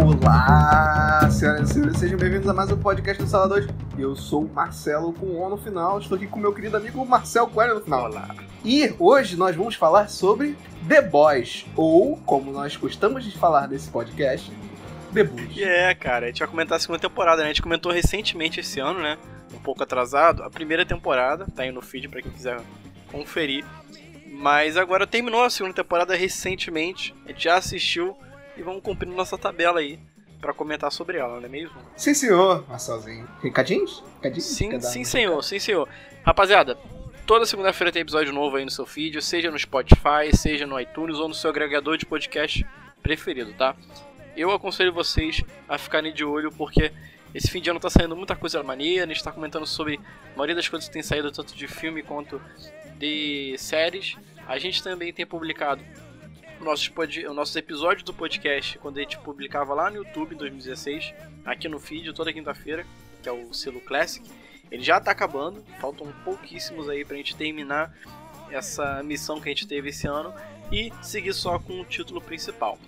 Olá, senhoras e senhores, sejam bem-vindos a mais um podcast do Sala 2. Eu sou o Marcelo com O no final, estou aqui com meu querido amigo Marcel Coelho no final. Olá. E hoje nós vamos falar sobre The Boys, ou como nós gostamos de falar nesse podcast, The Boys. É, cara, a gente vai comentar a segunda temporada, né? A gente comentou recentemente esse ano, né? Um pouco atrasado, a primeira temporada, tá aí no feed pra quem quiser conferir. Mas agora terminou a segunda temporada recentemente, a gente já assistiu e vamos cumprindo nossa tabela aí pra comentar sobre ela, não é mesmo? Sim, senhor, Marcelzinho. Recadinhos? Recadinhos? Sim, sim, um senhor, sim, senhor. Rapaziada, toda segunda-feira tem episódio novo aí no seu feed, seja no Spotify, seja no iTunes ou no seu agregador de podcast preferido, tá? Eu aconselho vocês a ficarem de olho porque esse fim de ano tá saindo muita coisa maneira, a gente tá comentando sobre a maioria das coisas que tem saído, tanto de filme quanto de séries. A gente também tem publicado nossos, pod... nossos episódios do podcast quando a gente publicava lá no YouTube em 2016, aqui no feed toda quinta-feira, que é o selo Classic. Ele já tá acabando, faltam pouquíssimos aí pra gente terminar essa missão que a gente teve esse ano e seguir só com o título principal.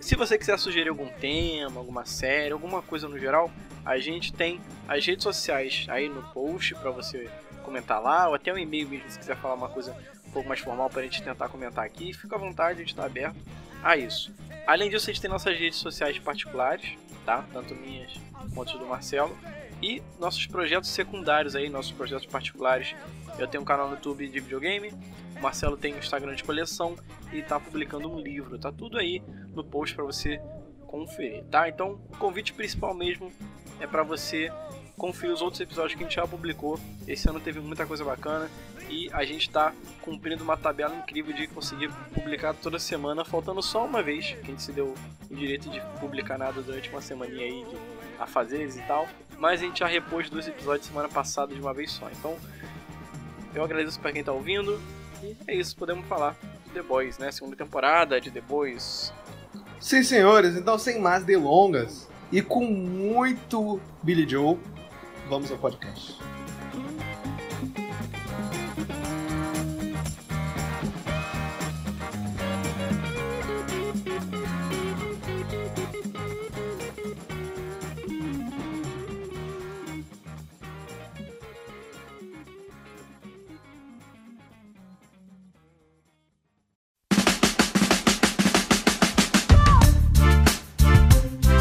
Se você quiser sugerir algum tema, alguma série, alguma coisa no geral, a gente tem as redes sociais aí no post para você comentar lá, ou até um e-mail mesmo se quiser falar uma coisa pouco mais formal para a gente tentar comentar aqui. Fica à vontade, a gente está aberto a isso. Além disso, a gente tem nossas redes sociais particulares, tá? Tanto minhas quanto do Marcelo. E nossos projetos secundários aí, nossos projetos particulares. Eu tenho um canal no YouTube de videogame, o Marcelo tem um Instagram de coleção e tá publicando um livro. Tá tudo aí no post para você conferir, tá? Então, o convite principal mesmo é para você conferir os outros episódios que a gente já publicou. Esse ano teve muita coisa bacana e a gente está cumprindo uma tabela incrível de conseguir publicar toda semana, faltando só uma vez, que a gente se deu o direito de publicar nada durante uma semaninha aí de afazeres e tal. Mas a gente já repôs dois episódios semana passada de uma vez só. Então, eu agradeço para quem tá ouvindo. E é isso, podemos falar de The Boys, né? Segunda temporada de The Boys. Sim, senhores, então sem mais delongas e com muito Billy Joe, vamos ao podcast.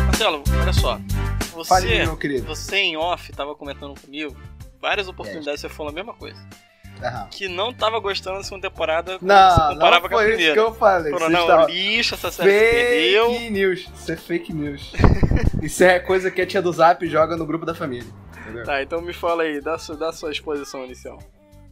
Marcelo, olha só. Você, Fale, meu querido. você em off tava comentando comigo várias oportunidades, você falou a mesma coisa. Aham. Que não tava gostando da segunda temporada Não, você não comparava com a foi isso primeira. que eu falei. Falou, não, estava- lixo, essa série se perdeu. Fake news. Isso é fake news. Isso é coisa que a tia do Zap joga no grupo da família. Entendeu? Tá, então me fala aí, dá, sua- dá sua exposição inicial.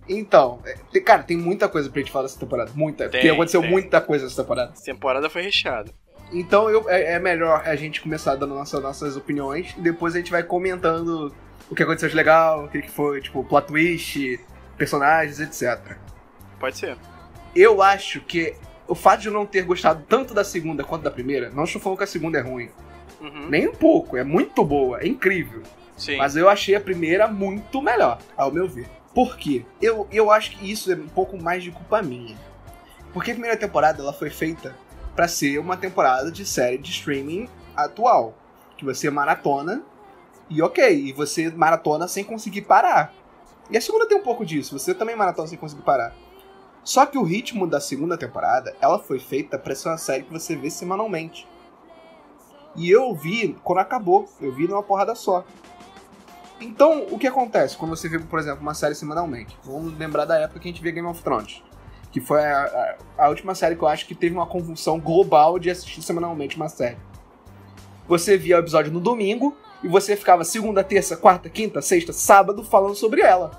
Então, é, cara, tem muita coisa pra gente falar dessa temporada. Muita. porque Tem, aconteceu tem. muita coisa nessa temporada. Essa temporada foi recheada. Então eu- é, é melhor a gente começar dando nossa- nossas opiniões e depois a gente vai comentando o que aconteceu de legal, o que que foi, tipo, plot twist, personagens, etc. Pode ser. Eu acho que o fato de eu não ter gostado tanto da segunda quanto da primeira, não estou falando que a segunda é ruim. Uhum. Nem um pouco, é muito boa, é incrível. Sim. Mas eu achei a primeira muito melhor, ao meu ver. Por quê? Eu, eu acho que isso é um pouco mais de culpa minha. Porque a primeira temporada ela foi feita pra ser uma temporada de série de streaming atual. Que você maratona e ok, e você maratona sem conseguir parar. E a segunda tem um pouco disso, você também maratona sem conseguir parar. Só que o ritmo da segunda temporada, ela foi feita pra ser uma série que você vê semanalmente. E eu vi quando acabou, eu vi numa porrada só. Então, o que acontece quando você vê, por exemplo, uma série semanalmente? Vamos lembrar da época que a gente via Game of Thrones. Que foi a, a- a última série que eu acho que teve uma convulsão global de assistir semanalmente uma série. Você via o episódio no domingo e você ficava segunda, terça, quarta, quinta, sexta, sábado falando sobre ela.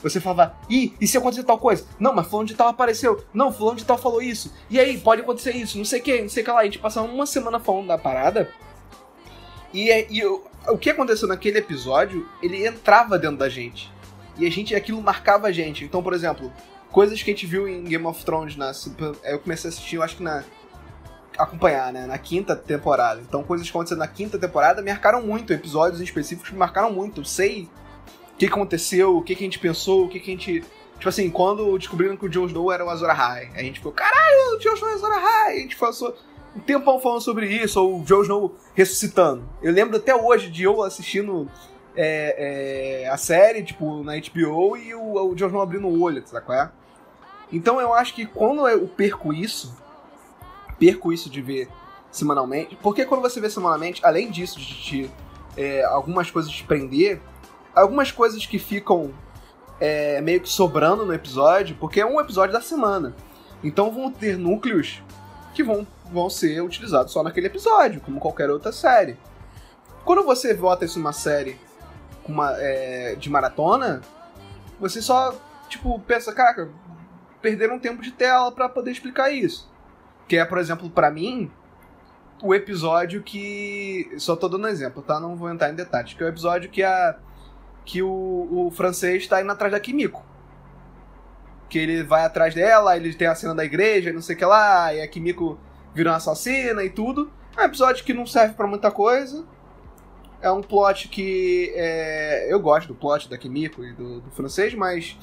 Você falava, ih, e se acontecer tal coisa? Não, mas fulano de tal apareceu. Não, fulano de tal falou isso. E aí, pode acontecer isso, não sei o que, não sei o que lá. E a gente passava uma semana falando da parada. E, e o- o que aconteceu naquele episódio, ele entrava dentro da gente. E a gente, aquilo marcava a gente. Então, por exemplo, coisas que a gente viu em Game of Thrones, na, eu comecei a assistir, eu acho que na. acompanhar, né? Na quinta temporada. Então, coisas que aconteceram na quinta temporada me marcaram muito. Episódios específicos me marcaram muito. Eu sei o que aconteceu, o que, a gente pensou, o que, que a gente. Tipo assim, quando descobriram que o Jon Snow era o Azor Ahai, a gente ficou, caralho, o Jon Snow é o Azor Ahai! A gente passou um tempão falando sobre isso, ou o Jon Snow ressuscitando. Eu lembro até hoje de eu assistindo é, é, a série, tipo, na HBO e o, o Snow abrindo o olho, sabe qual é? Então eu acho que quando eu perco isso, perco isso de ver semanalmente, porque quando você vê semanalmente, além disso, de te, é, algumas coisas te prender, algumas coisas que ficam é, meio que sobrando no episódio, porque é um episódio da semana. Então vão ter núcleos que vão, vão ser utilizados só naquele episódio, como qualquer outra série. Quando você bota isso numa série uma, é, de maratona, você só, tipo, pensa, caraca, perderam tempo de tela para poder explicar isso. Que é, por exemplo, para mim, o episódio que. Só tô dando um exemplo, tá? Não vou entrar em detalhes. Que é o episódio que a. Que o, o francês tá indo atrás da Kimiko. Que ele vai atrás dela, ele tem a cena da igreja, não sei o que lá, e a Kimiko vira uma assassina e tudo. É um episódio que não serve para muita coisa. É um plot que. É... eu gosto do plot da Kimiko e do, do francês, mas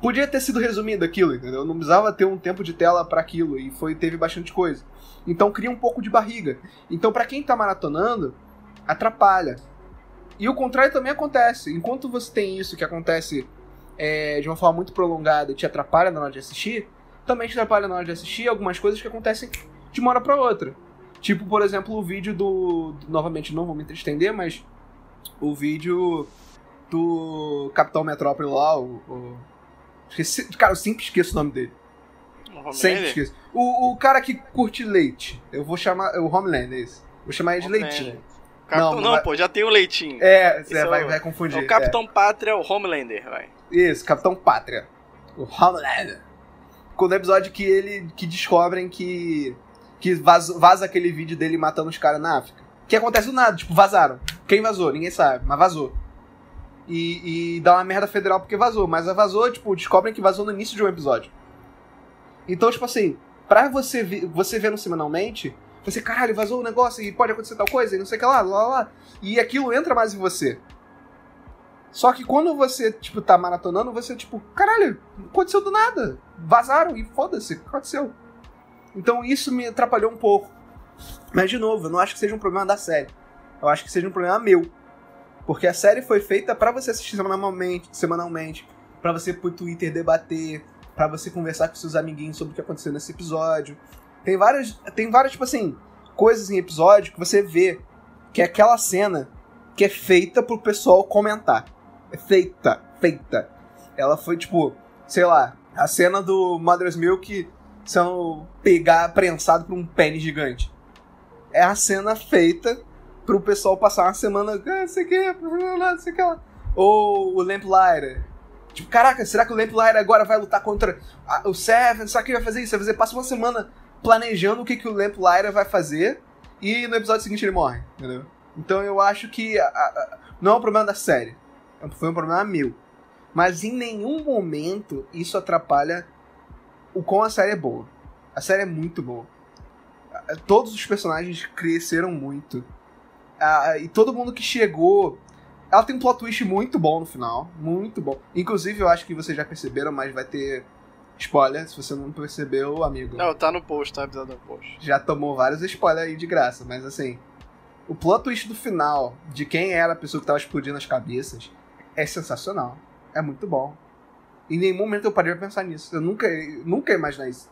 podia ter sido resumido aquilo, entendeu? Não precisava ter um tempo de tela para aquilo e foi teve bastante coisa. Então cria um pouco de barriga. Então para quem tá maratonando, atrapalha. E o contrário também acontece. Enquanto você tem isso que acontece é, de uma forma muito prolongada e te atrapalha na hora de assistir, também te atrapalha na hora de assistir algumas coisas que acontecem de uma hora pra outra. Tipo, por exemplo, o vídeo do. novamente, não vou me estender, mas. O vídeo do Capitão Metrópole lá, o, o Esqueci, cara, eu sempre esqueço o nome dele. O sempre esqueço. O, o cara que curte leite. Eu vou chamar. O Homelander, é esse. Vou chamar ele de Leitinho. Capitão, não, não vai... pô, já tem o Leitinho. É, é vai, vai confundir. O Capitão é. Pátria, o Homelander, vai. Isso, Capitão Pátria. O Homelander. Quando é o episódio que ele. que descobrem que. Que vaza, vaza aquele vídeo dele matando os caras na África. Que acontece do nada, tipo, vazaram. Quem vazou? Ninguém sabe, mas vazou e, e dá uma merda federal porque vazou. Mas vazou, tipo, descobrem que vazou no início de um episódio. Então, tipo assim, pra você, ver, você vendo semanalmente, você, caralho, vazou o um negócio e pode acontecer tal coisa e não sei o que lá, lá, lá. E aquilo entra mais em você. Só que quando você, tipo, tá maratonando, você, tipo, caralho, aconteceu do nada. Vazaram e foda-se, aconteceu. Então isso me atrapalhou um pouco. Mas, de novo, eu não acho que seja um problema da série. Eu acho que seja um problema meu. Porque a série foi feita para você assistir semanalmente, semanalmente para você pro Twitter debater, para você conversar com seus amiguinhos sobre o que aconteceu nesse episódio. Tem várias, tem várias tipo assim, coisas em episódio que você vê que é aquela cena que é feita pro pessoal comentar. É feita, feita. Ela foi tipo, sei lá, a cena do Mother's Milk são pegar prensado por um pênis gigante. É a cena feita pro pessoal passar uma semana, ah, sei que, não sei que lá. Ou o Lamplighter. Tipo, caraca, será que o Lamplighter agora vai lutar contra o Seven? Será que ele vai fazer isso? Vai fazer, passa uma semana planejando o que, que o Lamplighter vai fazer e no episódio seguinte ele morre, entendeu? Então eu acho que a, a, não é um problema da série, é foi um problema meu. Mas em nenhum momento isso atrapalha o quão a série é boa. A série é muito boa. Todos os personagens cresceram muito. Ah, e todo mundo que chegou. Ela tem um plot twist muito bom no final. Muito bom. Inclusive, eu acho que vocês já perceberam, mas vai ter spoiler. Se você não percebeu, amigo. Não, tá no post, tá avisado no post. Já tomou vários spoilers aí de graça, mas assim. O plot twist do final, de quem era a pessoa que tava explodindo as cabeças, é sensacional. É muito bom. Em nenhum momento eu parei pra pensar nisso. Eu nunca, nunca ia imaginar isso.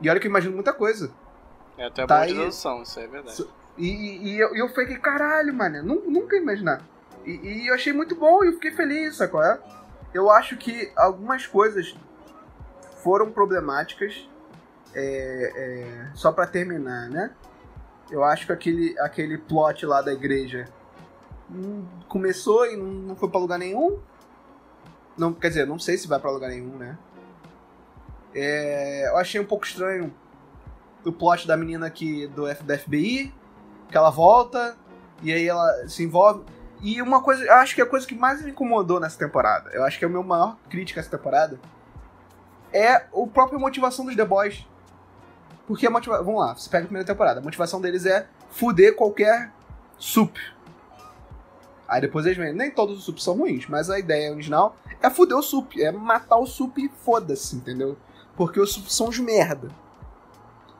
E olha que eu imagino muita coisa. É até tá boa aí... dedução, isso é verdade. E, e, eu, eu fiquei, caralho, mano, nunca ia imaginar. E, e, eu achei muito bom e eu fiquei feliz, sacou? É? Eu acho que algumas coisas foram problemáticas. É, é, só para terminar, né? Eu acho que aquele, aquele plot lá da igreja começou e não foi pra lugar nenhum. Não, quer dizer, não sei se vai pra lugar nenhum, né? É, eu achei um pouco estranho o plot da menina aqui do, F, da FBI, que ela volta e aí ela se envolve. E uma coisa, eu acho que a coisa que mais me incomodou nessa temporada, eu acho que é o meu maior crítica essa temporada, é a própria motivação dos The Boys. Porque a motivação. Vamos lá, você pega a primeira temporada. A motivação deles é fuder qualquer sup. Aí depois eles vêm. Nem todos os sups são ruins, mas a ideia original é fuder o sup. É matar o sup e foda-se, entendeu? Porque os sups são os merda.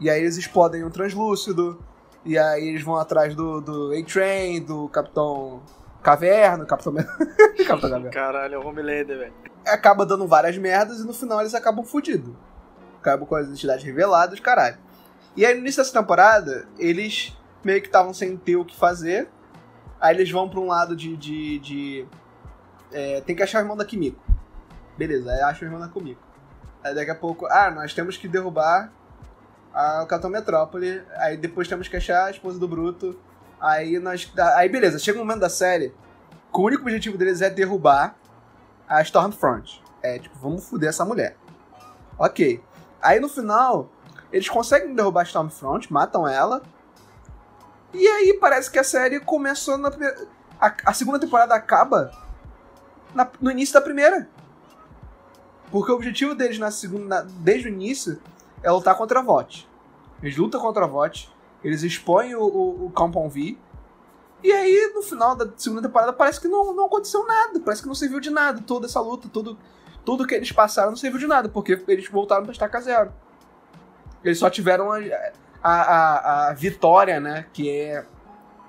E aí eles explodem o translúcido. E aí eles vão atrás do, do A-Train, do Capitão Caverna, Capitão... Capitão Caverna. Caralho, é o Homelander, velho. Acaba dando várias merdas e no final eles acabam fudidos. Acabam com as identidades reveladas, caralho. E aí no início dessa temporada, eles meio que estavam sem ter o que fazer. Aí eles vão pra um lado de. de, de é, tem que achar o irmão da Kimiko. Beleza, aí acha o irmão da Kimiko. Aí daqui a pouco, ah, nós temos que derrubar a, o Capitão Metrópole. Aí depois temos que achar a esposa do Bruto. Aí nós. Aí beleza, chega um momento da série que o único objetivo deles é derrubar a Stormfront. É tipo, vamos foder essa mulher. Ok. Aí no final, eles conseguem derrubar a Stormfront, matam ela. E aí parece que a série começou na primeira. A, a segunda temporada acaba na, no início da primeira. Porque o objetivo deles na segunda, na, desde o início é lutar contra a VOT. Eles lutam contra a VOT, eles expõem o, o, o Compound V. E aí, no final da segunda temporada, parece que não, não aconteceu nada. Parece que não serviu de nada. Toda essa luta, tudo, tudo que eles passaram não serviu de nada, porque eles voltaram pra estaca zero. Eles só tiveram a, a, a, a vitória, né? Que é,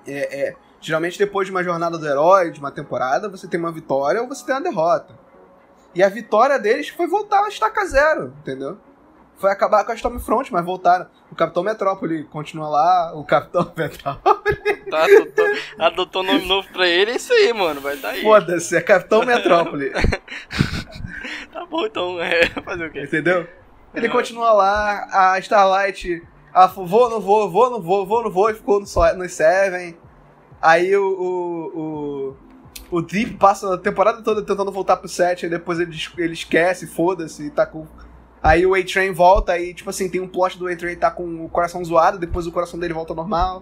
é, é, Geralmente, depois de uma jornada do herói, de uma temporada, você tem uma vitória ou você tem uma derrota. E a vitória deles foi voltar a estaca zero, entendeu? Foi acabar com a Stormfront, mas voltaram. O Capitão Metrópole continua lá, o Capitão Metrópole. Tá, adotou, adotou nome novo pra ele, é isso aí, mano. Vai tá aí. Foda-se, é Capitão Metrópole. tá bom, então, é, fazer o quê? Entendeu? Ele continua lá, a Starlight, falou, vou, não vou, vou, não vou, vou, não vou, e ficou no, no Seven. Aí o, o, o, o Deep passa a temporada toda tentando voltar pro set, aí depois ele, ele esquece, foda-se, e tá com. Aí o A-Train volta, aí, tipo assim, tem um plot do A-Train tá com o coração zoado, depois o coração dele volta normal.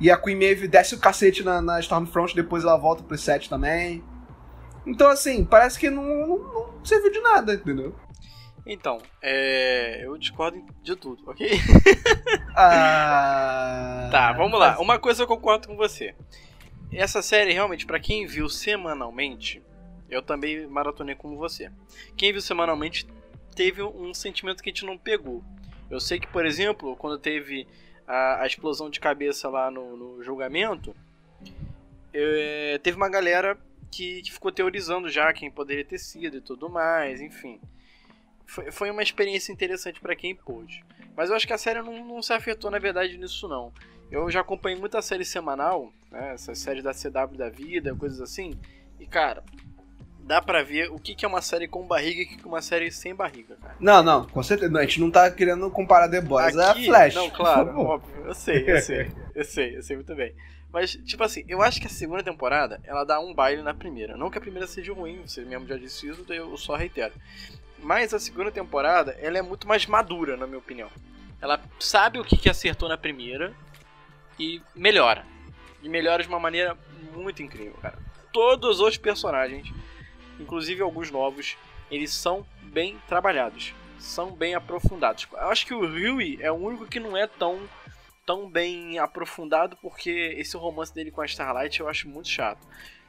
E a Queen Maeve desce o cacete na, na Stormfront, depois ela volta pro set também. Então, assim, parece que não, não, não serviu de nada, entendeu? Então, é... eu discordo de tudo, ok? ah... Tá, vamos lá. Uma coisa eu concordo com você. Essa série, realmente, para quem viu semanalmente, eu também maratonei como você. Quem viu semanalmente teve um sentimento que a gente não pegou. Eu sei que, por exemplo, quando teve a, a explosão de cabeça lá no, no julgamento, eu, é, teve uma galera que, que ficou teorizando já quem poderia ter sido e tudo mais, enfim foi, foi uma experiência interessante para quem pôde. Mas eu acho que a série não, não, se afetou, na verdade, nisso não. Eu já acompanhei muita série semanal, né, essas séries da CW da vida, coisas assim, e cara, dá pra ver o que, que é uma série com barriga e o que é uma série sem barriga, cara. Não, não, com certeza. Não, a gente não tá querendo comparar The Boys Aqui, a Flash. Não, claro, óbvio. Eu sei, eu sei. Eu sei, eu sei muito bem. Mas, tipo assim, eu acho que a segunda temporada, ela dá um baile na primeira. Não que a primeira seja ruim, você mesmo já disse isso, eu só reitero. Mas a segunda temporada, ela é muito mais madura, na minha opinião. Ela sabe o que, que acertou na primeira e melhora. E melhora de uma maneira muito incrível, cara. Todos os personagens, inclusive alguns novos, eles são bem trabalhados. São bem aprofundados. Eu acho que o Rui é o único que não é tão tão bem aprofundado porque esse romance dele com a Starlight eu acho muito chato.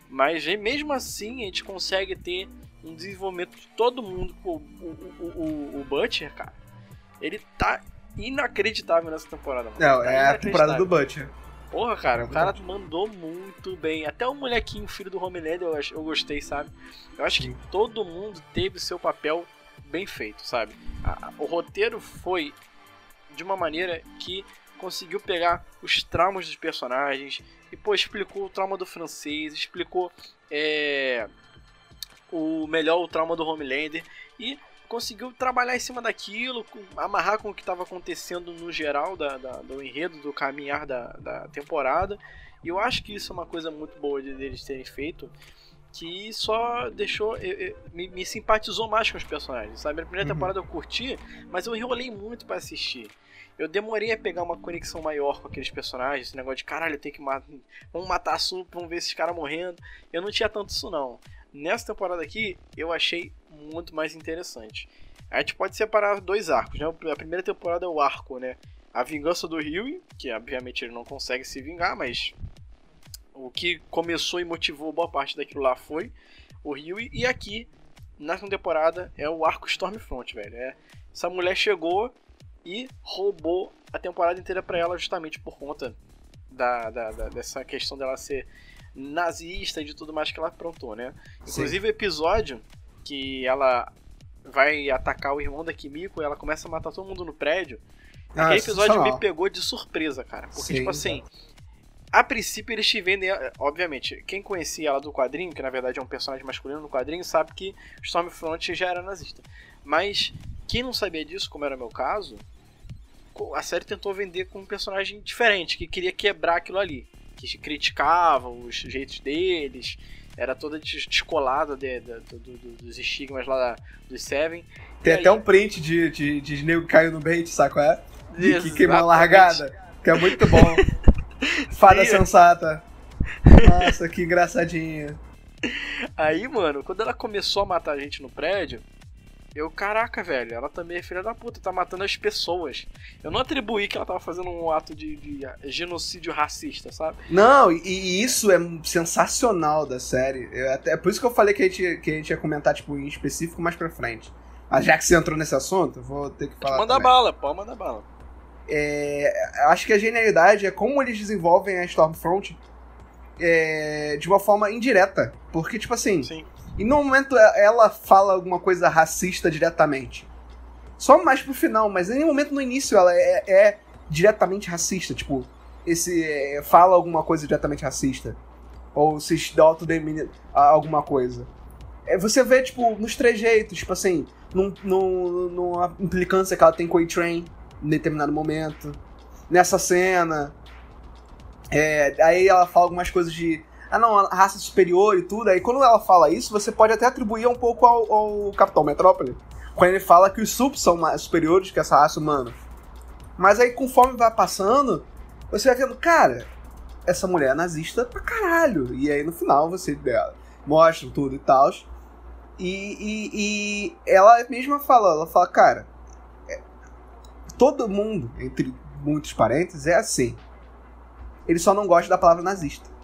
Mas mesmo assim a gente consegue ter um desenvolvimento de todo mundo. o, o, o, o Butcher, cara, ele tá inacreditável nessa temporada. Mano. Não, tá é a temporada do Butcher. Porra, cara, o cara mandou muito bem. Até o molequinho, filho do Homelander, eu, eu gostei, sabe? Eu acho que todo mundo teve o seu papel bem feito, sabe? A, o roteiro foi de uma maneira que conseguiu pegar os traumas dos personagens e, pô, explicou o trauma do francês, explicou é, o melhor o trauma do Homelander e conseguiu trabalhar em cima daquilo, amarrar com o que estava acontecendo no geral da, da, do enredo, do caminhar da, da temporada. E eu acho que isso é uma coisa muito boa de, deles terem feito, que só deixou. Eu, eu, me, me, simpatizou mais com os personagens, sabe? Na primeira uhum. temporada eu curti, mas eu enrolei muito para assistir. Eu demorei a pegar uma conexão maior com aqueles personagens, esse negócio de caralho, tem que matar. Vamos matar a Sup, vamos ver esses caras morrendo. Eu não tinha tanto isso não. Nessa temporada aqui, eu achei muito mais interessante. A gente pode separar dois arcos, né? A primeira temporada é o arco, né? A vingança do Rio, que obviamente ele não consegue se vingar, mas o que começou e motivou boa parte daquilo lá foi o Rio. E aqui, na segunda temporada, é o arco Stormfront, velho. É, essa mulher chegou e roubou a temporada inteira para ela justamente por conta da, da, da, dessa questão dela ser nazista e de tudo mais que ela aprontou, né? Inclusive o episódio que ela vai atacar o irmão da Kimiko e ela começa a matar todo mundo no prédio. Ah, aquele episódio me pegou de surpresa, cara. Porque, Sim, tipo assim, a princípio eles te vendem. Obviamente, quem conhecia ela do quadrinho, que na verdade é um personagem masculino no quadrinho, sabe que Stormfront já era nazista. Mas quem não sabia disso, como era o meu caso, a série tentou vender com um personagem diferente, que queria quebrar aquilo ali. Que criticava os jeitos deles, era toda descolada de, de, de, dos estigmas lá da, dos Seven. Tem até um print de, de, de nego que caiu no bait, saco é? De que queimou a largada, que é muito bom. Fada Sim. sensata. Nossa, que engraçadinha. Aí, mano, quando ela começou a matar a gente no prédio, eu, caraca, velho, ela também é filha da puta, tá matando as pessoas. Eu não atribuí que ela tava fazendo um ato de, de genocídio racista, sabe? Não, e, e, isso é sensacional da série. Eu, até, é por isso que eu falei que a, gente, que a gente ia comentar, tipo, em específico mais pra frente. Mas já que você entrou nesse assunto, vou ter que falar. Manda bala, pode mandar bala. É, acho que a genialidade é como eles desenvolvem a Stormfront é, de uma forma indireta. Porque, tipo assim. Sim. E no momento ela fala alguma coisa racista diretamente. Só mais pro final, mas em nenhum momento no início ela é, é diretamente racista. Tipo, esse. É, fala alguma coisa diretamente racista. Ou se autodemina alguma coisa. É, você vê, tipo, nos trejeitos, tipo assim, num, num, numa implicância que ela tem com o A-Train em determinado momento. Nessa cena. É, aí ela fala algumas coisas de. Ah, não, a raça superior e tudo. Aí quando ela fala isso, você pode até atribuir um pouco ao, ao Capitão Metrópole. Quando ele fala que os subs são mais superiores que essa raça humana. Mas aí conforme vai passando, você vai vendo, cara, essa mulher é nazista pra caralho. E aí no final você dela mostra tudo e tal. E, e, e, ela mesma fala, ela fala, cara, todo mundo, entre muitos parênteses, é assim. Ele só não gosta da palavra nazista.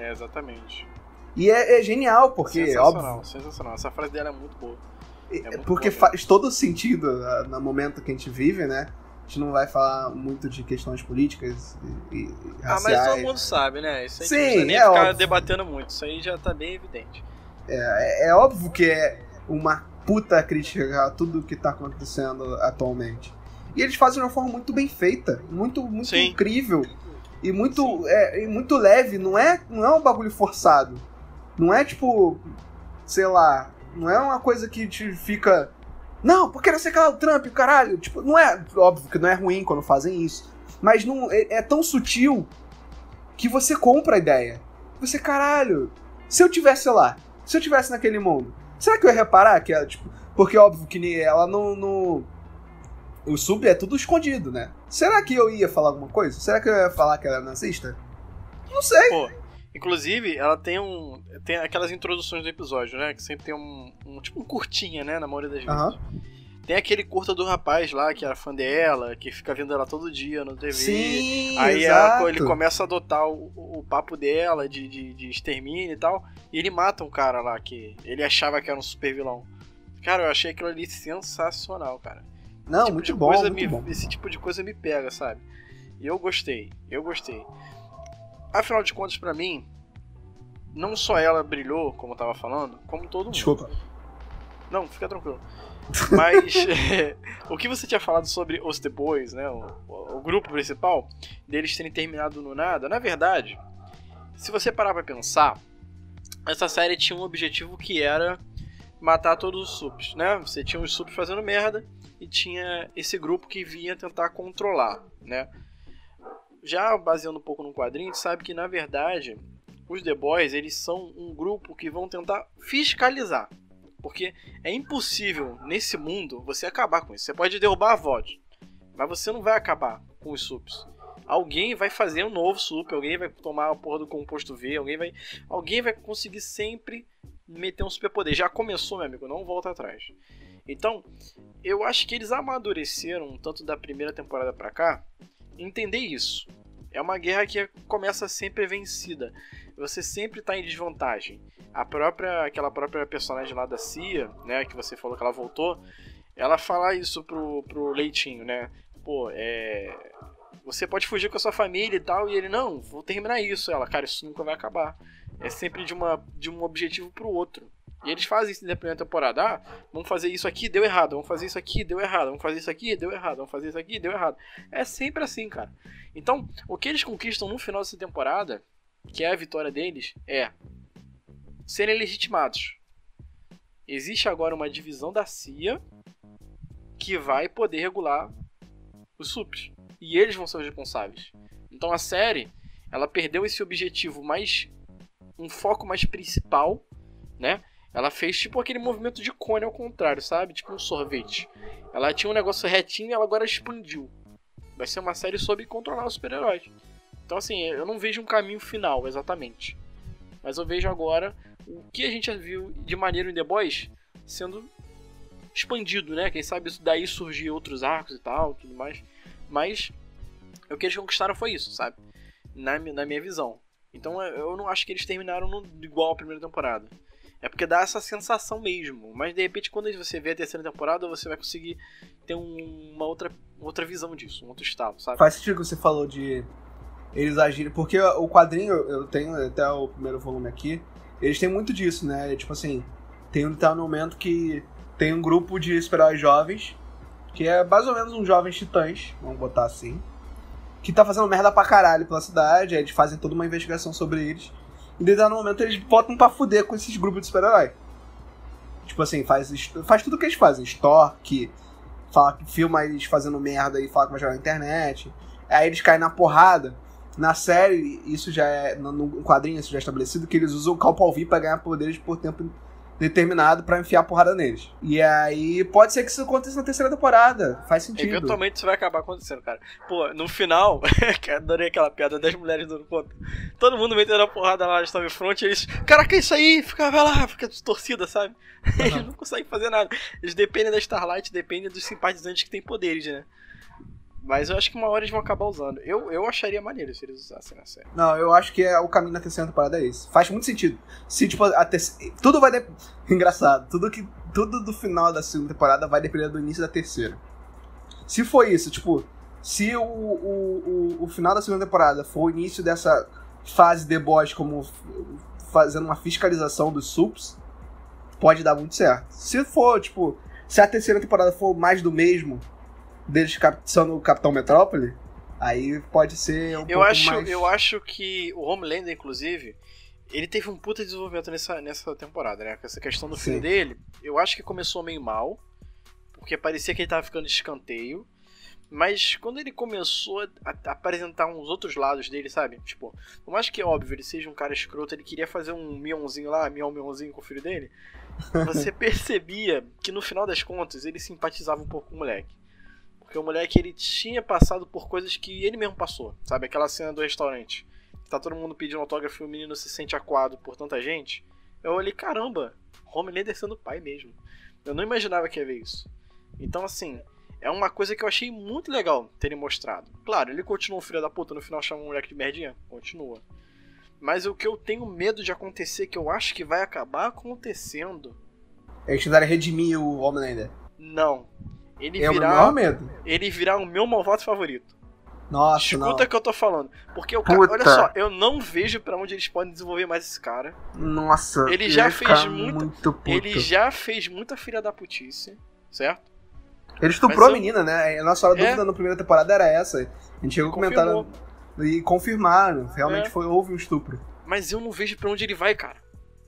É, exatamente. E é, é genial, porque. Sensacional, óbvio, sensacional. Essa frase dela é muito boa. É muito porque boa faz todo sentido uh, no momento que a gente vive, né? A gente não vai falar muito de questões políticas e, e Ah, mas todo mundo sabe, né? Isso aí Sim, não nem é ficar óbvio. debatendo muito. Isso aí já tá bem evidente. É, é, é óbvio que é uma puta crítica a tudo que tá acontecendo atualmente. E eles fazem de uma forma muito bem feita, muito, muito incrível. E muito, é, muito leve, não é, não é um bagulho forçado. Não é tipo, sei lá, não é uma coisa que te fica. Não, porque não sei que lá o Trump, caralho. Tipo, não é. Óbvio que não é ruim quando fazem isso. Mas não é, é tão sutil que você compra a ideia. Você, caralho, se eu tivesse lá, se eu tivesse naquele mundo, será que eu ia reparar que ela, tipo. Porque óbvio que ela não, não o sub é tudo escondido, né? Será que eu ia falar alguma coisa? Será que eu ia falar que ela é nazista? Não sei. Pô, inclusive, ela tem um. Tem aquelas introduções do episódio, né? Que sempre tem um. um tipo um curtinha, né? Na maioria das vezes. Tem aquele curta do rapaz lá, que era fã dela, que fica vendo ela todo dia no TV. Sim, Aí ela, ele começa a adotar o, o papo dela de, de, de extermínio e tal. E ele mata um cara lá que ele achava que era um super vilão. Cara, eu achei aquilo ali sensacional, cara. Não, tipo muito, bom, muito me, bom. Esse tipo de coisa me pega, sabe? E eu gostei, eu gostei. Afinal de contas, para mim, não só ela brilhou, como eu tava falando, como todo mundo. Desculpa. Não, fica tranquilo. Mas é, o que você tinha falado sobre os The Boys, né? O, o, grupo principal, deles terem terminado no nada, na verdade, se você parar pra pensar, essa série tinha um objetivo que era matar todos os subs, né? Você tinha os subs fazendo merda e tinha esse grupo que vinha tentar controlar, né? Já baseando um pouco no quadrinho, a gente sabe que na verdade os The Boys eles são um grupo que vão tentar fiscalizar, porque é impossível nesse mundo você acabar com isso. Você pode derrubar a VOD, mas você não vai acabar com os subs. Alguém vai fazer um novo sup, alguém vai tomar a porra do composto V, alguém vai, alguém vai conseguir sempre meter um superpoder. Já começou, meu amigo, não volta atrás. Então, eu acho que eles amadureceram, tanto da primeira temporada para cá, entender isso. É uma guerra que começa sempre vencida. Você sempre tá em desvantagem. A própria, aquela própria personagem lá da Cia, né, que você falou que ela voltou, ela fala isso pro, pro Leitinho, né? pô, é. Você pode fugir com a sua família e tal, e ele, não, vou terminar isso. Ela, cara, isso nunca vai acabar. É sempre de, uma, de um objetivo pro outro. E eles fazem isso na primeira temporada. Ah, vamos fazer isso aqui, deu errado. Vamos fazer isso aqui, deu errado. Vamos fazer isso aqui, deu errado. Vamos fazer isso aqui, deu errado. É sempre assim, cara. Então, o que eles conquistam no final dessa temporada, que é a vitória deles, é serem legitimados. Existe agora uma divisão da CIA que vai poder regular os subs. E eles vão ser os responsáveis. Então a série, ela perdeu esse objetivo mais um foco mais principal, né? Ela fez tipo aquele movimento de cone ao contrário, sabe? Tipo um sorvete. Ela tinha um negócio retinho e ela agora expandiu. Vai ser uma série sobre controlar os super-heróis. Então, assim, eu não vejo um caminho final exatamente. Mas eu vejo agora o que a gente viu de maneiro em The Boys sendo expandido, né? Quem sabe isso daí surgir outros arcos e tal, tudo mais. Mas o que eles conquistaram foi isso, sabe? Na, na minha visão. Então eu não acho que eles terminaram no, igual a primeira temporada. É porque dá essa sensação mesmo. Mas de repente, quando você vê a terceira temporada, você vai conseguir ter um, uma outra, outra visão disso, um outro estado, sabe? Faz sentido que você falou de eles agirem. Porque o quadrinho, eu tenho até o primeiro volume aqui, eles têm muito disso, né? Tipo assim, tem um tal momento que tem um grupo de super jovens, que é mais ou menos uns jovens titãs, vamos botar assim, que tá fazendo merda pra caralho pela cidade, aí eles fazem toda uma investigação sobre eles. E de dado momento eles botam pra fuder com esses grupos de super-herói. Tipo assim, faz, faz tudo o que eles fazem. Stalk, fala, filma eles fazendo merda e fala que vai jogar na internet. Aí eles caem na porrada. Na série, isso já é. No quadrinho, isso já é estabelecido, que eles usam o Calpalvi pra ganhar poderes por tempo determinado para enfiar porrada neles. E aí pode ser que isso aconteça na terceira temporada. Faz sentido. Eventualmente isso vai acabar acontecendo, cara. Pô, no final, adorei aquela piada das mulheres dando conta. Todo mundo metendo a porrada lá de Stormfront, eles. Caraca, é isso aí! Fica, vai lá, fica distorcida, sabe? Uhum. Eles não conseguem fazer nada. Eles dependem da Starlight, dependem dos simpatizantes que têm poderes, né? Mas eu acho que uma hora eles vão acabar usando. Eu, eu acharia maneiro se eles usassem na série. Não, eu acho que é o caminho na terceira temporada é esse. Faz muito sentido. Se, tipo, a terceira. Tudo vai. De... Engraçado. Tudo, que... Tudo do final da segunda temporada vai depender do início da terceira. Se for isso, tipo. Se o, o, o, o final da segunda temporada for o início dessa fase de boss como fazendo uma fiscalização dos subs, pode dar muito certo. Se for, tipo, se a terceira temporada for mais do mesmo, deles sendo o Capitão Metrópole, aí pode ser um eu pouco acho, mais... Eu acho que o Homelander, inclusive, ele teve um puta desenvolvimento nessa, nessa temporada, né? Com essa questão do Sim. filho dele, eu acho que começou meio mal, porque parecia que ele tava ficando de escanteio. Mas quando ele começou a, a, apresentar uns outros lados dele, sabe? Tipo, por mais que, óbvio, ele seja um cara escroto, ele queria fazer um Mionzinho lá, Mion Mionzinho com o filho dele. Você percebia que no final das contas ele simpatizava um pouco com o moleque. Porque o moleque ele tinha passado por coisas que ele mesmo passou, sabe? Aquela cena do restaurante. Que tá todo mundo pedindo autógrafo e o menino se sente aquado por tanta gente. Eu olhei, caramba, Homelander sendo pai mesmo. Eu não imaginava que ia ver isso. Então, assim, é uma coisa que eu achei muito legal terem mostrado. Claro, ele continua um filho da puta, no final chama um moleque de merdinha. Continua. Mas o que eu tenho medo de acontecer, que eu acho que vai acabar acontecendo. É eles tentarem redimir o Homelander. Não. Ele é virar, o maior medo. Ele virar o meu malvado favorito. Nossa, Escuta o que eu tô falando. Porque o cara, olha só, eu não vejo para onde eles podem desenvolver mais esse cara. Nossa, ele já fez muito, muito ele já fez muita filha da putice, certo? Ele estuprou eu... a menina, né? A nossa é. dúvida na primeira temporada era essa. A gente chegou a comentar e confirmaram. Realmente é. foi, houve um estupro. Mas eu não vejo para onde ele vai, cara.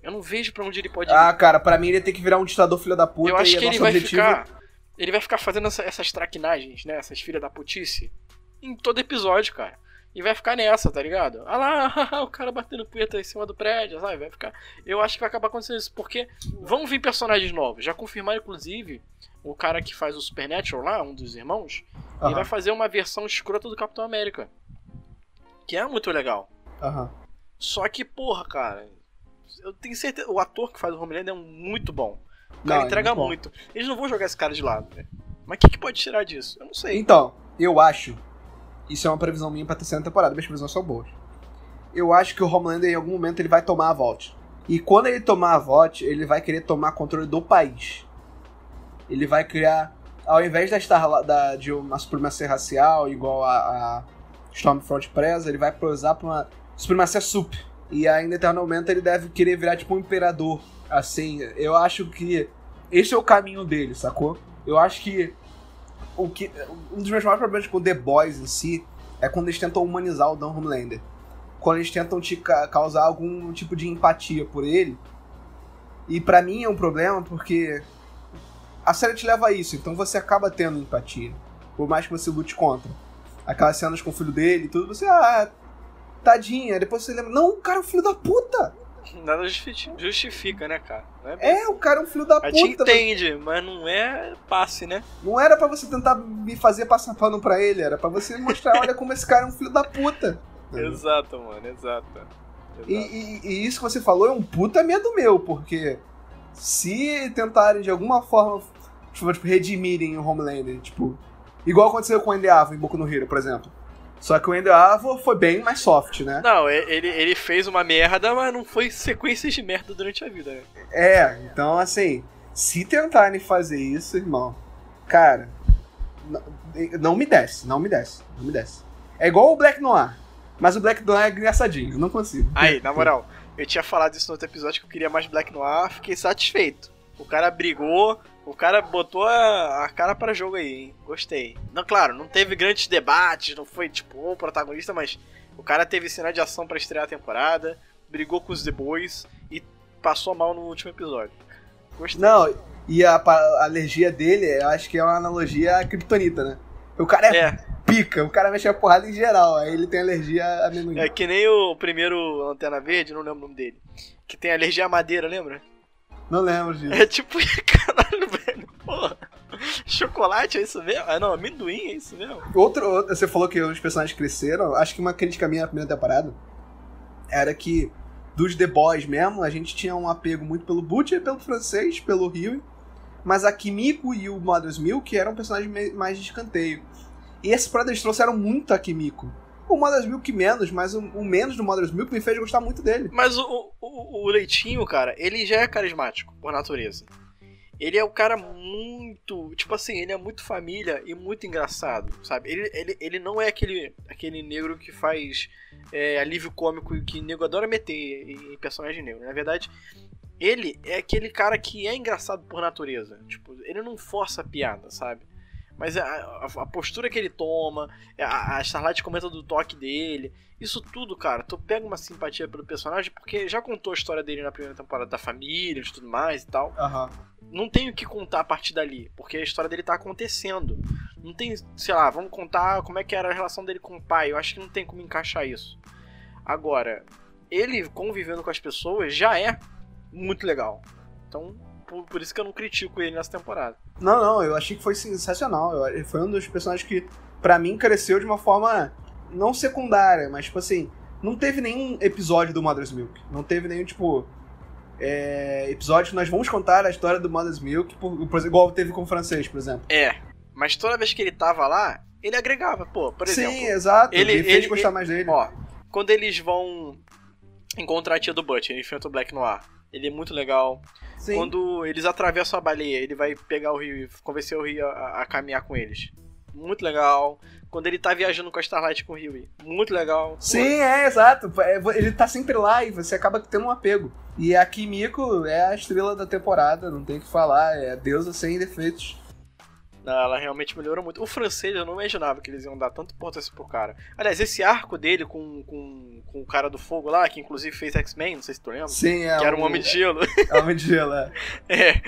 Eu não vejo para onde ele pode ir. Ah, cara, para mim ele tem que virar um ditador filho da puta. Eu acho que ele vai objetivo... ficar ele vai ficar fazendo essa, essas traquinagens, né? Essas filhas da putice. Em todo episódio, cara. E vai ficar nessa, tá ligado? Ah lá, o cara batendo punheta em cima do prédio, sabe? Vai ficar. Eu acho que vai acabar acontecendo isso, porque vão vir personagens novos. Já confirmaram, inclusive, o cara que faz o Supernatural lá, um dos irmãos, uhum. ele vai fazer uma versão escrota do Capitão América. Que é muito legal. Uhum. Só que, porra, cara, eu tenho certeza. O ator que faz o Homelander é muito bom. O cara não, entrega muito. Eles não vão jogar esse cara de lado, velho. Mas o que, que, pode tirar disso? Eu não sei. Então, eu acho. Isso é uma previsão minha pra terceira temporada, minhas previsões são boas. Eu acho que o Homelander em algum momento ele vai tomar a volta. E quando ele tomar a volta, ele vai querer tomar controle do país. Ele vai criar ao invés da, Star, da de uma supremacia racial igual a, a Stormfront preza, ele vai usar pra uma supremacia sup. E aí, em determinado momento, ele deve querer virar tipo um imperador. Assim, eu acho que esse é o caminho dele, sacou? Eu acho que o que um dos meus maiores problemas com The Boys em si é quando eles tentam humanizar o Dan Homelander. Quando eles tentam te ca causar algum tipo de empatia por ele. E para mim é um problema porque a série te leva a isso, então você acaba tendo empatia. Por mais que você lute contra. Aquelas cenas com o filho dele e tudo, você, ah, tadinha. Depois você lembra, não, o cara é um filho da puta. Nada justifica, né, cara? É, é, o cara é um filho da puta. A gente entende, mas não é passe, né? Não era para você tentar me fazer passar pano pra ele, era para você mostrar, olha como esse cara é um filho da puta. exato, mano, exato. exato. E, e, e, isso que você falou é um puta medo meu, porque se tentarem de alguma forma tipo, tipo redimirem o Homelander, tipo, igual aconteceu com o Endeavor em Boku no Hero, por exemplo. Só que o Endeavor foi bem mais soft, né? Não, ele, ele fez uma merda, mas não foi sequências de merda durante a vida, né? É, então assim, se tentarem fazer isso, irmão, cara, não, não me desce, não me desce, não me desce. É igual o Black Noir, mas o Black Noir é engraçadinho, eu não consigo. Aí, na moral, eu tinha falado isso no outro episódio que eu queria mais Black Noir, fiquei satisfeito. O cara brigou, o cara botou a, a cara para jogo aí, hein? Gostei. Não, claro, não teve grandes debates, não foi tipo o protagonista, mas o cara teve cena de ação para estrear a temporada, brigou com os The Boys e passou mal no último episódio. Gostei. Não, e a, a alergia dele, eu acho que é uma analogia à Kryptonita, né? O cara é, é. pica, o cara mexe a porrada em geral, aí ele tem alergia a amendoim. É que nem o primeiro Antena Verde, não lembro o nome dele, que tem alergia à madeira, lembra? Não lembro disso. É tipo, caralho. Porra. Chocolate é isso mesmo? Ah, não, amendoim é isso mesmo. Outro, outro, você falou que os personagens cresceram. Acho que uma crítica minha na primeira temporada era que dos The Boys mesmo, a gente tinha um apego muito pelo Butcher, pelo francês, pelo Rio. Mas a Kimiko e o Mother's Milk eram personagens mais de escanteio. E esses Brothers trouxeram muito a Kimiko. O Mother's Milk menos, mas o, o, menos do Mother's Milk me fez gostar muito dele. Mas o, o, o Leitinho, cara, ele já é carismático, por natureza. Ele é o cara muito. Tipo assim, ele é muito família e muito engraçado, sabe? Ele, ele, ele não é aquele, aquele negro que faz é, alívio cômico e que nego adora meter em personagem negro. Na verdade, ele é aquele cara que é engraçado por natureza. Tipo, ele não força a piada, sabe? Mas a, a, a, postura que ele toma, a, a Starlight comenta do toque dele, isso tudo, cara, tu pega uma simpatia pelo personagem porque já contou a história dele na primeira temporada da família, de tudo mais e tal. Uhum. Não tenho que contar a partir dali, porque a história dele tá acontecendo. Não tem, sei lá, vamos contar como é que era a relação dele com o pai. Eu acho que não tem como encaixar isso. Agora, ele convivendo com as pessoas já é muito legal. Então, por, por, isso que eu não critico ele nessa temporada. Não, não, eu achei que foi sensacional. Ele foi um dos personagens que, para mim, cresceu de uma forma não secundária, mas tipo assim, não teve nenhum episódio do Mother's Milk. Não teve nenhum, tipo. É, episódio que nós vamos contar a história do Mother's Milk, por, por, igual teve com o francês, por exemplo. É, mas toda vez que ele tava lá, ele agregava, pô, por exemplo. Sim, exato. Ele, ele fez ele, gostar ele, mais dele. Ó, quando eles vão encontrar a tia do Butch, ele enfrenta o Black Noir. Ele é muito legal. Sim. Quando eles atravessam a baleia, ele vai pegar o rio e convencer o rio a, a caminhar com eles. Muito legal quando ele tá viajando com a Starlight com o Rio. Muito legal. Sim, é, exato. É, ele tá sempre lá e você acaba tendo um apego. E a Kimiko é a estrela da temporada, não tem o que falar, é a deusa sem defeitos. Não, ela realmente melhorou muito. O francês, eu não imaginava que eles iam dar tanto importância pro cara. Aliás, esse arco dele com, com, com o cara do fogo lá, que inclusive fez X-Men, não sei se tu lembra. Sim, é. Que era um Homem de Gelo. É Homem de Gelo, é. é.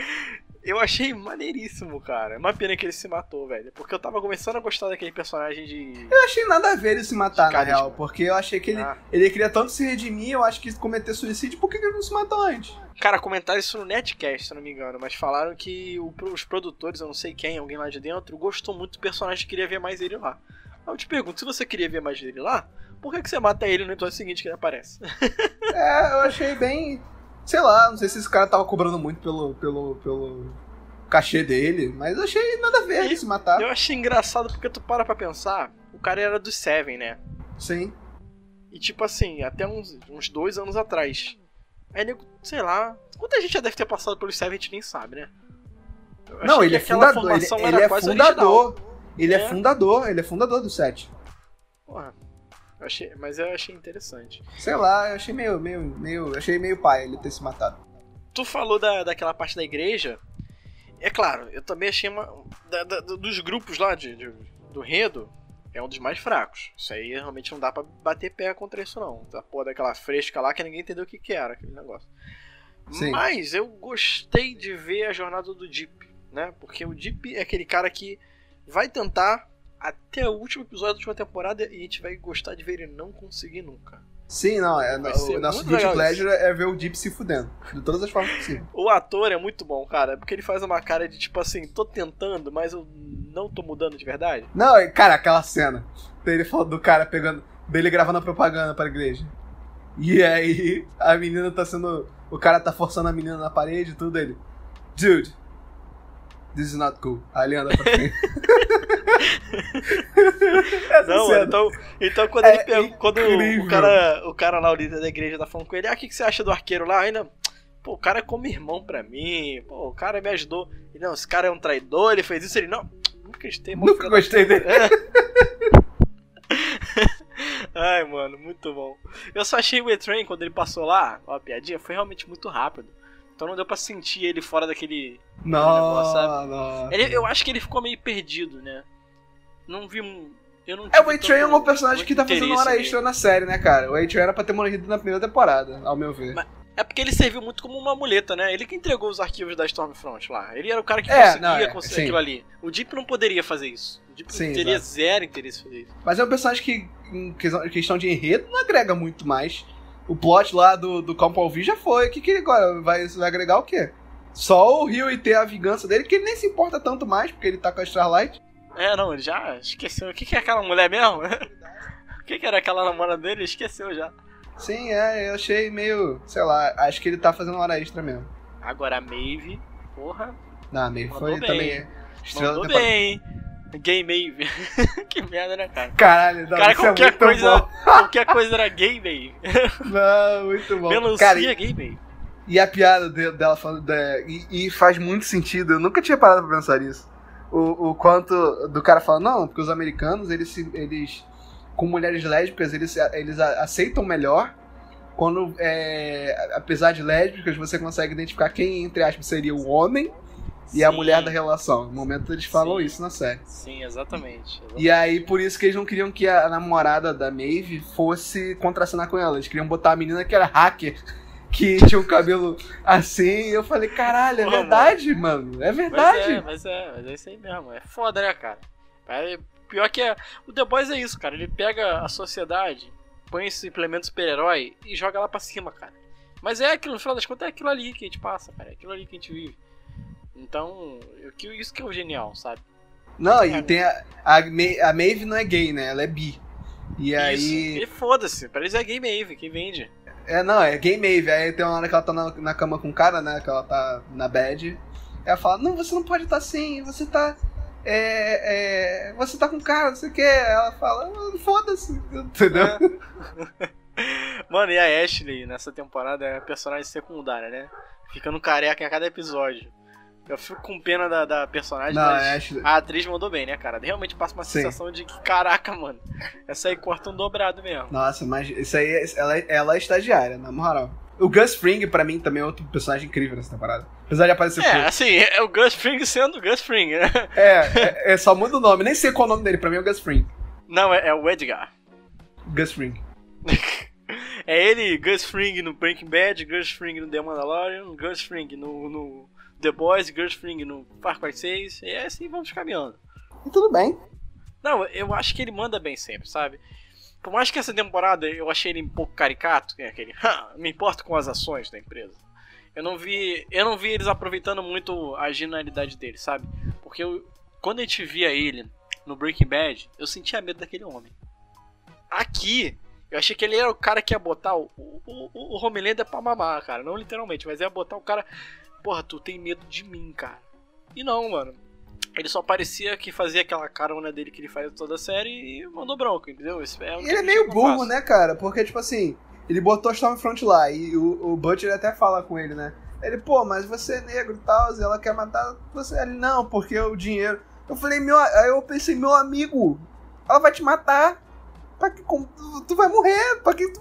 Eu achei maneiríssimo, cara. É uma pena que ele se matou, velho. Porque eu tava começando a gostar daquele personagem de. Eu achei nada a ver ele se matar, na real. Porque eu achei que ele, ah. ele queria tanto se redimir, eu acho que cometer suicídio, por que ele não se matou antes? Cara, comentaram isso no Netcast, se não me engano, mas falaram que o, os produtores, eu não sei quem, alguém lá de dentro, gostou muito do personagem e queria ver mais ele lá. Eu te pergunto, se você queria ver mais dele lá, por que, que você mata ele no episódio seguinte que ele aparece? é, eu achei bem Sei lá, não sei se esse cara tava cobrando muito pelo, pelo, pelo cachê dele, mas eu achei nada a ver e, se matar. Eu achei engraçado porque tu para pra pensar, o cara era do Seven, né? Sim. E tipo assim, até uns, uns dois anos atrás. Aí nego, sei lá, quanta gente já deve ter passado pelo Seven a gente nem sabe, né? Eu Não, ele é fundador. Ele, ele é fundador. original. Ele é. É. fundador, ele é fundador do set. Porra, eu achei, mas eu achei interessante. Sei lá, eu achei meio, meio, meio. Achei meio pai ele ter se matado. Tu falou da, daquela parte da igreja. É claro, eu também achei uma. da- da- dos grupos lá de, de- do Redo, é um dos mais fracos. Isso aí realmente não dá pra bater pé contra isso, não. Da porra daquela fresca lá que ninguém entendeu o que, que era aquele negócio. Sim. Mas eu gostei de ver a jornada do Deep, né? Porque o Deep é aquele cara que vai tentar até o último episódio da última temporada e a gente vai gostar de ver ele não conseguir nunca. Sim, não, é, o nosso guilty pleasure é ver o Deep se fudendo. De todas as formas possíveis. O ator é muito bom, cara, porque ele faz uma cara de tipo assim, tô tentando, mas eu não tô mudando de verdade. Não, cara, aquela cena dele falando do cara pegando. dele gravando a propaganda pra igreja. E aí a menina tá sendo. O cara tá forçando a menina na parede e tudo ele. Dude, this is not cool. Aí ele anda pra frente. Não, cena. então, então quando É ele quando o cara, o cara lá, o líder da igreja, tá falando com ele, ah, o que, que você acha do arqueiro lá? Ainda, pô, o cara é como irmão pra mim, pô, o cara me ajudou. E não, esse cara é um traidor, ele fez isso, ele não, nunca gostei, Nunca gostei dele. Ai, mano, muito bom. Eu só achei o E-Train quando ele passou lá, ó, a piadinha, foi realmente muito rápido. Então não deu pra sentir ele fora daquele. negócio, Não, não. Ele- eu acho que ele ficou meio perdido, né? Não vi um. Eu não É, o A-Train é um personagem que tá fazendo hora extra na série, né, cara? O A-Train era pra ter morrido na primeira temporada, ao meu ver. Mas- É porque ele serviu muito como uma muleta, né? Ele que entregou os arquivos da Stormfront lá. Ele era o cara que É, conseguia não, é, conseguir sim. aquilo ali. O Deep não poderia fazer isso. O Deep Sim, teria exato. zero interesse em fazer isso. Mas é um personagem que, em questão de enredo, não agrega muito mais. O plot lá do, do Campo Alvi já foi. O que, que ele agora vai, vai agregar o quê? Só o Rio e ter a vingança dele, que ele nem se importa tanto mais, porque ele tá com a Starlight. É, não, ele já esqueceu. O que, que é aquela mulher mesmo? o que, que era aquela namorada dele? Esqueceu já. Sim, é, eu achei meio. Sei lá, acho que ele tá fazendo hora extra mesmo. Agora a Maeve, porra, Não, meio Mandou foi bem. também. Estrela mandou bem, Gay Maeve. que merda, né, cara? Caralho, não, cara, é qualquer muito coisa, bom. qualquer coisa era gay Maeve. Não, muito bom. Melancia Cara, gay Maeve. E a piada de- dela falando. da- e, e faz muito sentido, eu nunca tinha parado pra pensar nisso. O, o quanto do cara fala, não, porque os americanos, eles, eles com mulheres lésbicas, eles, eles aceitam melhor quando, é, apesar de lésbicas, você consegue identificar quem, entre aspas, seria o homem e a mulher da relação. No momento eles falam Sim. isso na série. Sim, exatamente. E aí, por isso que eles não queriam que a namorada da Maeve fosse contracenar com ela. Eles queriam botar a menina que era hacker, que tinha um cabelo assim. E eu falei, caralho, é Porra, verdade, mano. É Mas verdade. é, mas é, mas é isso aí mesmo. É foda, né, cara? É, pior que é. O The Boys é isso, cara. Ele pega a sociedade, põe esse implemento super-herói e joga lá pra cima, cara. Mas é aquilo, no final das contas, é aquilo ali que a gente passa, cara. É aquilo ali que a gente vive. Então, isso que é o genial, sabe? Não, É. e tem a, a, a Maeve não é gay, né? Ela é bi. E aí. Isso. E foda-se, pra eles é Game Maeve, quem vende. É, não, é gay Maeve. Aí tem uma hora que ela tá na, na cama com o cara, né? Que ela tá na bed. Ela fala, não, você não pode estar assim, você tá. É, é, você tá com cara, não sei o que. Ela fala, "Ah, foda-se, entendeu? É. Mano, e a Ashley nessa temporada é personagem secundária, né? Ficando careca em cada episódio. Eu fico com pena da, da personagem, Não, mas é Ashley. a atriz mandou bem, né, cara? Realmente passa uma Sim. sensação de que, caraca, mano, essa aí corta um dobrado mesmo. Nossa, mas isso aí, ela, ela é estagiária, na moral. O Gus Fring, pra mim, também é outro personagem incrível nessa temporada. Apesar de aparecer É, pouco. assim, é o Gus Fring sendo o Gus Fring, né? É, é, é, só muda o nome. Nem sei qual é o nome dele, pra mim é o Gus Fring. Não, é, é o Edgar. Gus Fring. É ele, Gus Fring no Breaking Bad, Gus Fring no The Mandalorian, Gus Fring no, no The Boys, Gus Fring no Far Cry 6, e assim vamos caminhando. E tudo bem. Não, eu acho que ele manda bem sempre, sabe? Por mais que essa temporada eu achei ele um pouco caricato, é aquele, "Ha, me importo com as ações da empresa. Eu não vi, eu não vi eles aproveitando muito a genialidade dele, sabe? Porque eu, quando a gente via ele no Breaking Bad, eu sentia medo daquele homem. Aqui, eu achei que ele era o cara que ia botar o, o, o, o Homelander pra mamar, cara. Não literalmente, mas ia botar o cara. Porra, tu tem medo de mim, cara. E não, mano. Ele só parecia que fazia aquela carona dele que ele faz toda a série e mandou bronca, entendeu? Esse é ele é meio burro, faço. né, cara? Porque, tipo assim, ele botou a Stormfront lá e o, o Butcher até fala com ele, né? Ele, pô, mas você é negro e tal, ela quer matar você. Ele, não, porque o dinheiro. Eu falei, meu. Aí eu pensei, meu amigo, ela vai te matar. Pra que, como, tu, tu vai morrer. Pra que tu,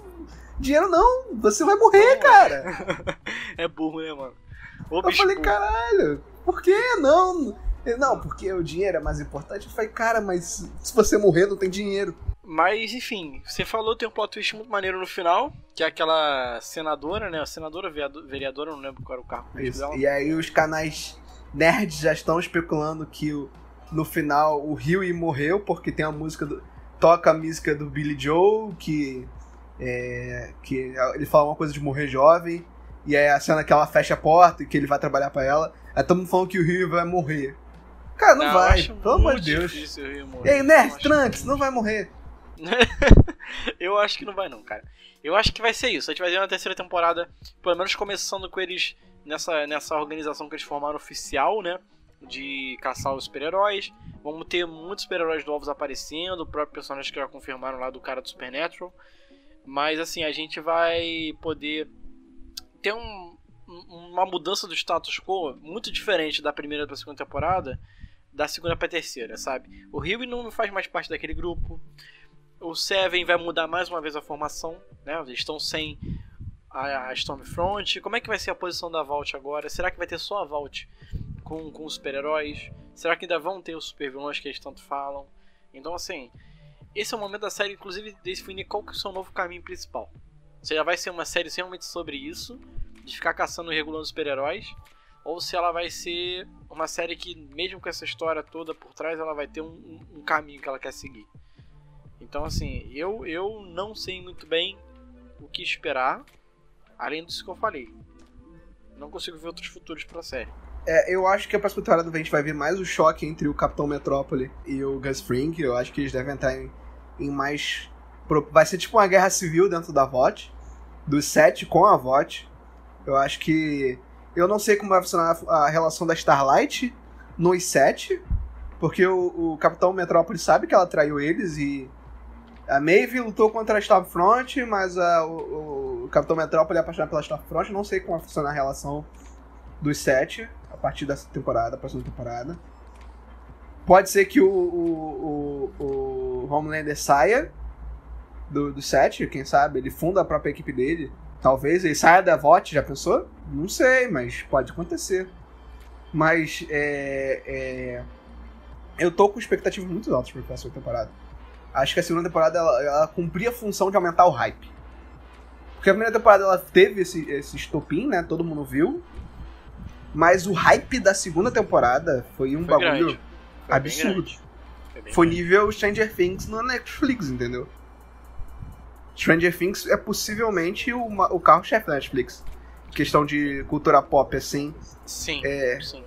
Dinheiro não, você vai morrer, cara. é burro, né, mano? Eu falei, caralho, por que não? Ele, não, porque o dinheiro é mais importante. Eu falei, cara, mas se você morrer, não tem dinheiro. Mas, enfim, você falou tem um plot twist muito maneiro no final, que é aquela senadora, né? A senadora, vereadora, não lembro qual era o dela. E aí os canais nerds já estão especulando que o, no final o Huey morreu, porque tem a música do. Toca a música do Billy Joe, que. É, que ele fala uma coisa de morrer jovem. E aí a cena que ela fecha a porta e que ele vai trabalhar para ela. Aí todo mundo falando que o Huey vai morrer. Cara, não, não vai. Pelo amor de Deus. E aí, Nerd, Trunks, não vai morrer. eu acho que não vai não, cara. Eu acho que vai ser isso. A gente vai ver uma terceira temporada, pelo menos começando com eles nessa, nessa organização que eles formaram oficial, né? De caçar os super-heróis. Vamos ter muitos super-heróis novos aparecendo, o próprio personagem que já confirmaram lá do cara do Supernatural. Mas assim, a gente vai poder ter um, uma mudança do status quo muito diferente da primeira para a segunda temporada, da segunda para a terceira, sabe? O Rio não faz mais parte daquele grupo. O Seven vai mudar mais uma vez a formação, né? Eles estão sem a, Stormfront. Como é que vai ser a posição da Vault agora? Será que vai ter só a Vault com, com os super-heróis? Será que ainda vão ter os super-vilões que eles tanto falam? Então, assim, esse é o momento da série, inclusive, de definir qual que é o seu novo caminho principal. Se já vai ser uma série realmente sobre isso, de ficar caçando e regulando super-heróis, ou se ela vai ser uma série que, mesmo com essa história toda por trás, ela vai ter um, um caminho que ela quer seguir. Então, assim, eu, eu não sei muito bem o que esperar, além disso que eu falei. Não consigo ver outros futuros pra série. É, eu acho que a próxima temporada a gente vai ver mais o choque entre o Capitão Metrópole e o Gus Fring. Eu acho que eles devem entrar em, em mais. Vai ser tipo uma guerra civil dentro da VOT. Dos sete com a VOT. Eu acho que. Eu não sei como vai funcionar a relação da Starlight nos sete. Porque o, o Capitão Metrópole sabe que ela traiu eles e a Maeve lutou contra a Stormfront, mas a, o, o, Capitão Metrópole é apaixonado pela Stormfront. Não sei como vai funcionar a relação dos sete a partir dessa temporada, próxima temporada. Pode ser que o, o, o, o Homelander saia do, do set, quem sabe, ele funda a própria equipe dele. Talvez ele saia da VOT, já pensou? Não sei, mas pode acontecer. Mas é, é, eu tô com expectativas muito altas pra próxima temporada acho que a segunda temporada ela, ela cumpria a função de aumentar o hype. Porque a primeira temporada ela teve esse, esse estopim, né? Todo mundo viu. Mas o hype da segunda temporada foi um foi bagulho foi absurdo. Foi, foi nível Stranger Things no Netflix, entendeu? Stranger Things é possivelmente o, o carro-chefe da Netflix. Questão de cultura pop, assim. Sim, é, sim.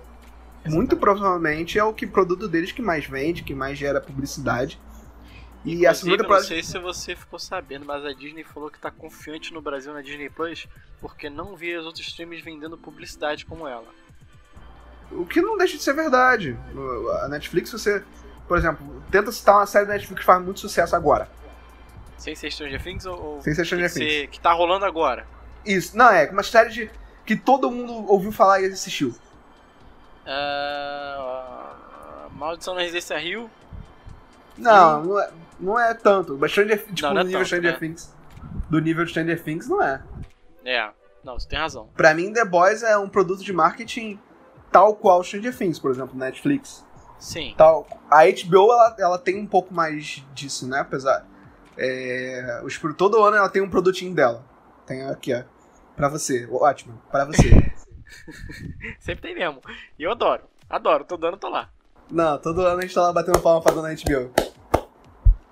Muito provavelmente é o que produto deles que mais vende, que mais gera publicidade. E a segunda temporada. Não sei se você ficou sabendo, mas a Disney falou que tá confiante no Brasil na Disney Plus porque não via os outros streams vendendo publicidade como ela. O que não deixa de ser verdade. A Netflix, você, por exemplo, tenta citar uma série da Netflix que faz muito sucesso agora. Sem ser Stranger Things ou. Sem ser Stranger Things. Ser, que tá rolando agora. Isso, não, é uma série de, que todo mundo ouviu falar e assistiu. Uh, Maldição na Residência Rio. Não, não é, não é tanto. Mas Stranger, tipo, não, não é nível tanto, Stranger né? Things. Do nível de Stranger Things, não é. É, não, você tem razão. Pra mim, The Boys é um produto de marketing tal qual Stranger Things, por exemplo, Netflix. Sim. Tal. A HBO, ela, ela tem um pouco mais disso, né? Apesar. É, os, todo ano ela tem um produtinho dela. Tem aqui, ó. Pra você. Ótimo. Pra você. Sempre tem mesmo. E eu adoro. Adoro. Todo ano tô lá. Não, todo ano a gente tá lá batendo palma pra dona HBO.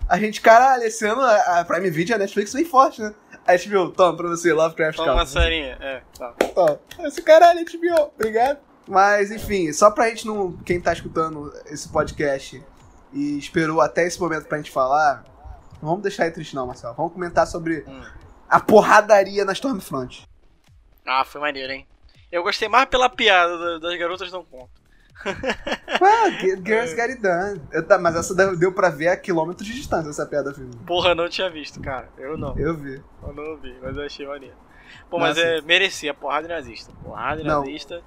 A gente, caralho, esse ano a Prime Video e a Netflix vem forte, né? A HBO, toma pra você, Lovecraft Toma uma serinha, é, tá. Toma. Esse caralho, HBO, obrigado. Mas, enfim, só pra gente não. Quem tá escutando esse podcast e esperou até esse momento pra gente falar, não vamos deixar ele triste, não, Marcelo. Vamos comentar sobre hum. a porradaria na Stormfront. Ah, foi maneiro, hein? Eu gostei mais pela piada das garotas não conto. Well, girls get it done. Eu, mas essa deu pra ver a quilômetros de distância, essa piada filme. Porra, não tinha visto, cara. Eu não. Eu vi. Eu não vi, mas eu achei maneiro. Pô, mas é, merecia, porrada nazista. Porrada Não. nazista.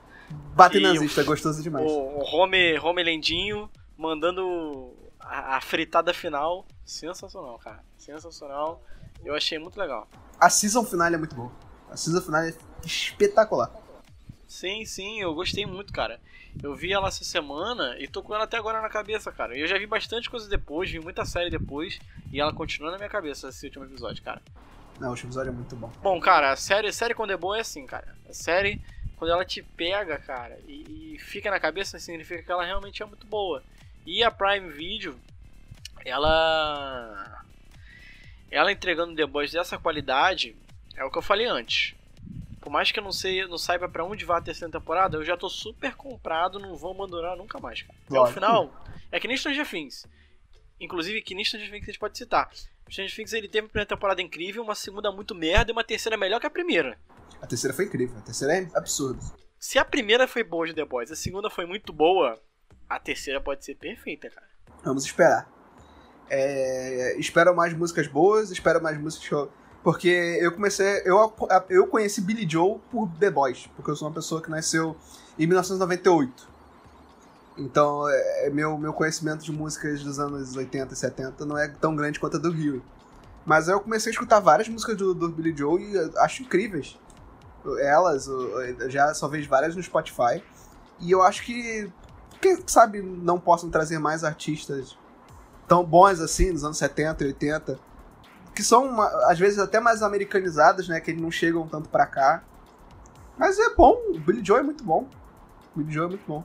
Bater E nazista, o- é gostoso demais. O, o Home, Home Lendinho mandando a, a fritada final. Sensacional, cara. Sensacional. Eu achei muito legal. A season final é muito boa. A season final é espetacular. Sim, sim, eu gostei muito, cara. Eu vi ela essa semana e tô com ela até agora na cabeça, cara. Eu já vi bastante coisa depois, vi muita série depois e ela continua na minha cabeça esse último episódio, cara. Não, o episódio é muito bom. Bom, cara, a série, série quando é boa é assim, cara. A série, quando ela te pega, cara, e, e fica na cabeça, significa que ela realmente é muito boa. E a Prime Video, ela. Ela entregando The Boys dessa qualidade, é o que eu falei antes. Por mais que eu não, sei, não saiba pra onde vai a terceira temporada, eu já tô super comprado, não vou abandonar nunca mais, cara. Até o final, é que nem Stranger Things. Inclusive, que nem Stranger Things a gente pode citar. Stranger Things ele teve uma primeira temporada incrível, uma segunda muito merda e uma terceira melhor que a primeira. A terceira foi incrível. A terceira é absurda. Se a primeira foi boa de The Boys, a segunda foi muito boa, a terceira pode ser perfeita, cara. Vamos esperar. É, espero mais músicas boas, espero mais músicas. Porque eu comecei. Eu, eu conheci Billy Joe por The Boys, porque eu sou uma pessoa que nasceu em 1998. Então, é, meu, meu conhecimento de músicas dos anos 80 e 70 não é tão grande quanto a do Rio. Mas eu comecei a escutar várias músicas do, do Billy Joe e eu acho incríveis. Elas, eu já só vejo várias no Spotify. E eu acho que, quem sabe, não possam trazer mais artistas tão bons assim, nos anos 70 e 80, que são, uma- às vezes, até mais americanizados, né? Que eles não chegam tanto pra cá. Mas é bom, o Billy Joe é muito bom. O Billy Joe é muito bom.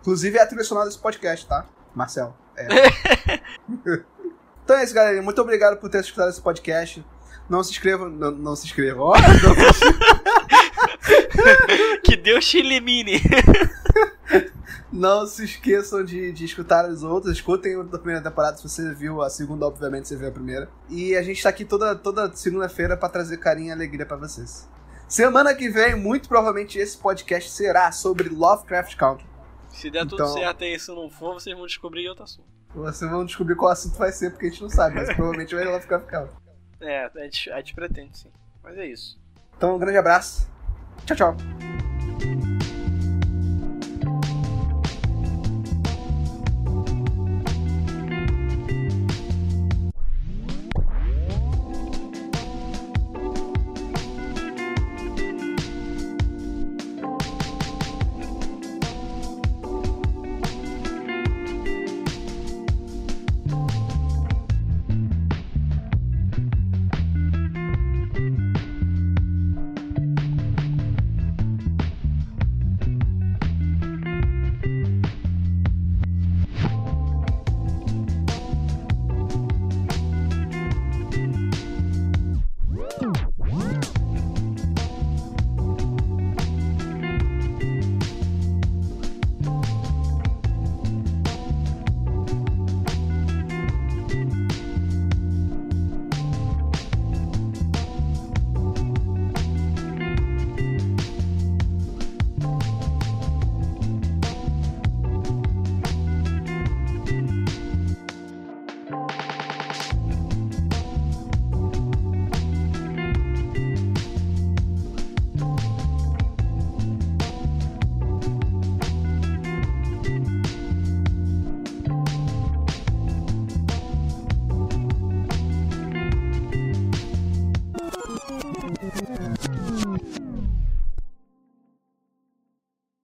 Inclusive é a trilha sonora desse podcast, tá? Marcel. É. então é isso, galera. Muito obrigado por ter escutado esse podcast. Não se inscrevam. Não, não se inscrevam. Ó, não se Que Deus te elimine! Não se esqueçam de, de escutar as outras. Escutem a da primeira temporada se você viu a segunda, obviamente você viu a primeira. E a gente tá aqui toda, toda segunda-feira pra trazer carinho e alegria pra vocês. Semana que vem, muito provavelmente esse podcast será sobre Lovecraft Country. Se der tudo Então- certo e isso não for, vocês vão descobrir outro assunto. Vocês vão descobrir qual assunto vai ser, porque a gente não sabe, mas provavelmente vai Lovecraft Country. É, a gente, a gente pretende sim. Mas é isso. Então, um grande abraço. Tchau, tchau.